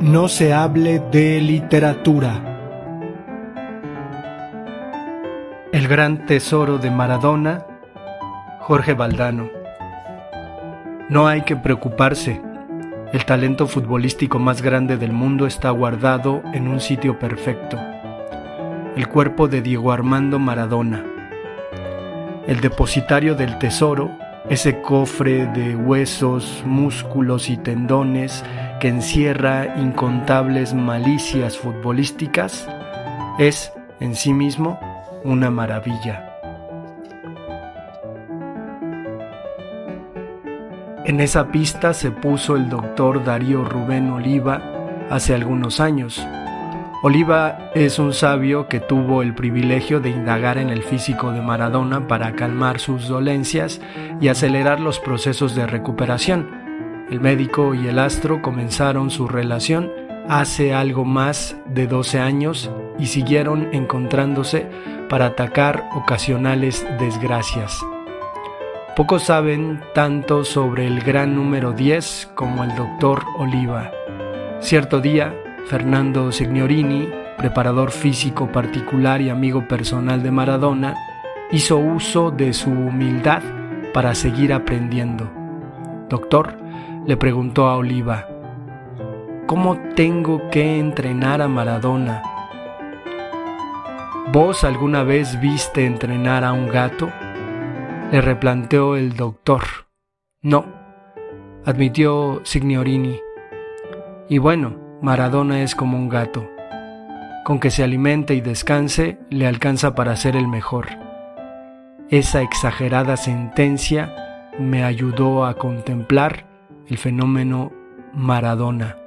No se hable de literatura. El gran tesoro de Maradona, Jorge Valdano. No hay que preocuparse. El talento futbolístico más grande del mundo está guardado en un sitio perfecto. El cuerpo de Diego Armando Maradona. El depositario del tesoro, ese cofre de huesos, músculos y tendones que encierra incontables malicias futbolísticas, es en sí mismo una maravilla. En esa pista se puso el doctor Darío Rubén Oliva hace algunos años. Oliva es un sabio que tuvo el privilegio de indagar en el físico de Maradona para calmar sus dolencias y acelerar los procesos de recuperación el médico y el astro comenzaron su relación hace algo más de 12 años y siguieron encontrándose para atacar ocasionales desgracias. Pocos saben tanto sobre el gran número 10 como el doctor Oliva. Cierto día, Fernando Signorini, preparador físico particular y amigo personal de Maradona, hizo uso de su humildad para seguir aprendiendo. Doctor, le preguntó a Oliva, ¿cómo tengo que entrenar a Maradona? ¿Vos alguna vez viste entrenar a un gato? Le replanteó el doctor. No, admitió Signorini. Y bueno, Maradona es como un gato. Con que se alimente y descanse, le alcanza para ser el mejor. Esa exagerada sentencia me ayudó a contemplar el fenómeno Maradona.